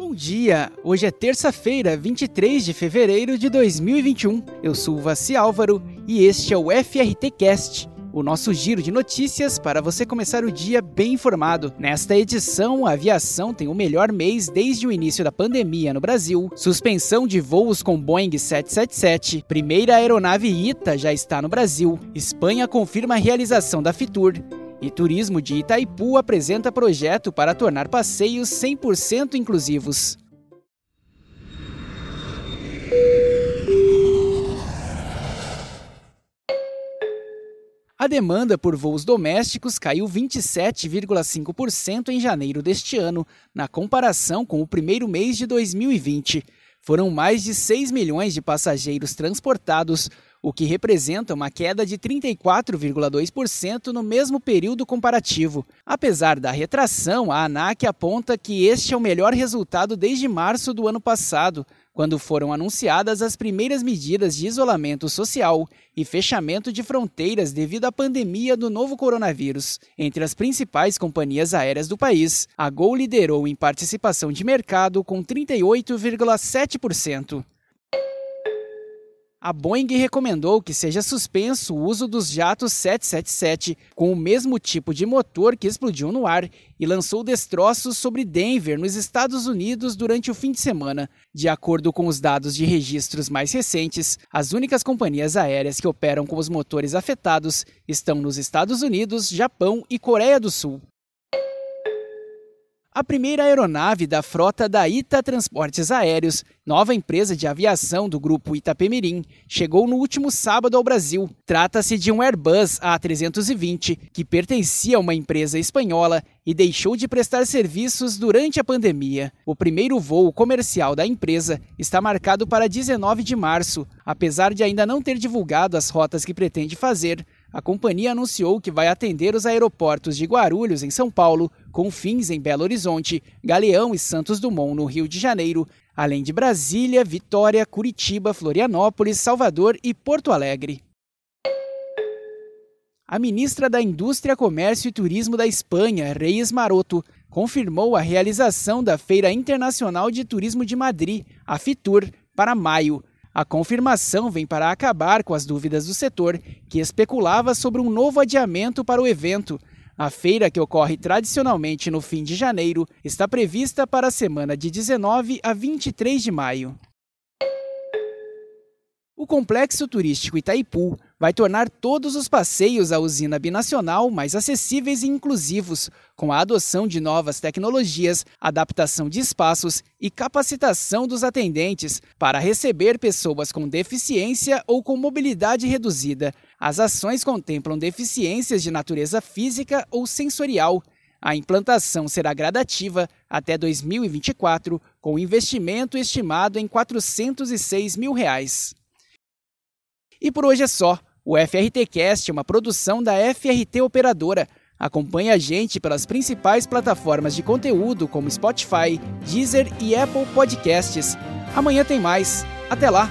Bom dia! Hoje é terça-feira, 23 de fevereiro de 2021. Eu sou o Vassi Álvaro e este é o FRT Cast, o nosso giro de notícias para você começar o dia bem informado. Nesta edição, a aviação tem o melhor mês desde o início da pandemia no Brasil, suspensão de voos com Boeing 777, primeira aeronave ITA já está no Brasil, Espanha confirma a realização da Fitur e Turismo de Itaipu apresenta projeto para tornar passeios 100% inclusivos. A demanda por voos domésticos caiu 27,5% em janeiro deste ano, na comparação com o primeiro mês de 2020. Foram mais de 6 milhões de passageiros transportados, o que representa uma queda de 34,2% no mesmo período comparativo. Apesar da retração, a ANAC aponta que este é o melhor resultado desde março do ano passado, quando foram anunciadas as primeiras medidas de isolamento social e fechamento de fronteiras devido à pandemia do novo coronavírus. Entre as principais companhias aéreas do país, a Gol liderou em participação de mercado com 38,7% a Boeing recomendou que seja suspenso o uso dos jatos 777 com o mesmo tipo de motor que explodiu no ar e lançou destroços sobre Denver, nos Estados Unidos, durante o fim de semana. De acordo com os dados de registros mais recentes, as únicas companhias aéreas que operam com os motores afetados estão nos Estados Unidos, Japão e Coreia do Sul. A primeira aeronave da frota da Ita Transportes Aéreos, nova empresa de aviação do grupo Itapemirim, chegou no último sábado ao Brasil. Trata-se de um Airbus A320, que pertencia a uma empresa espanhola e deixou de prestar serviços durante a pandemia. O primeiro voo comercial da empresa está marcado para 19 de março, apesar de ainda não ter divulgado as rotas que pretende fazer a companhia anunciou que vai atender os aeroportos de Guarulhos, em São Paulo, Confins, em Belo Horizonte, Galeão e Santos Dumont, no Rio de Janeiro, além de Brasília, Vitória, Curitiba, Florianópolis, Salvador e Porto Alegre. A ministra da Indústria, Comércio e Turismo da Espanha, Reis Maroto, confirmou a realização da Feira Internacional de Turismo de Madrid, a FITUR, para maio, a confirmação vem para acabar com as dúvidas do setor, que especulava sobre um novo adiamento para o evento. A feira, que ocorre tradicionalmente no fim de janeiro, está prevista para a semana de 19 a 23 de maio. O complexo turístico Itaipu vai tornar todos os passeios à usina binacional mais acessíveis e inclusivos, com a adoção de novas tecnologias, adaptação de espaços e capacitação dos atendentes para receber pessoas com deficiência ou com mobilidade reduzida. As ações contemplam deficiências de natureza física ou sensorial. A implantação será gradativa até 2024, com investimento estimado em 406 mil reais. E por hoje é só. O FRT Cast é uma produção da FRT Operadora. Acompanhe a gente pelas principais plataformas de conteúdo como Spotify, Deezer e Apple Podcasts. Amanhã tem mais. Até lá!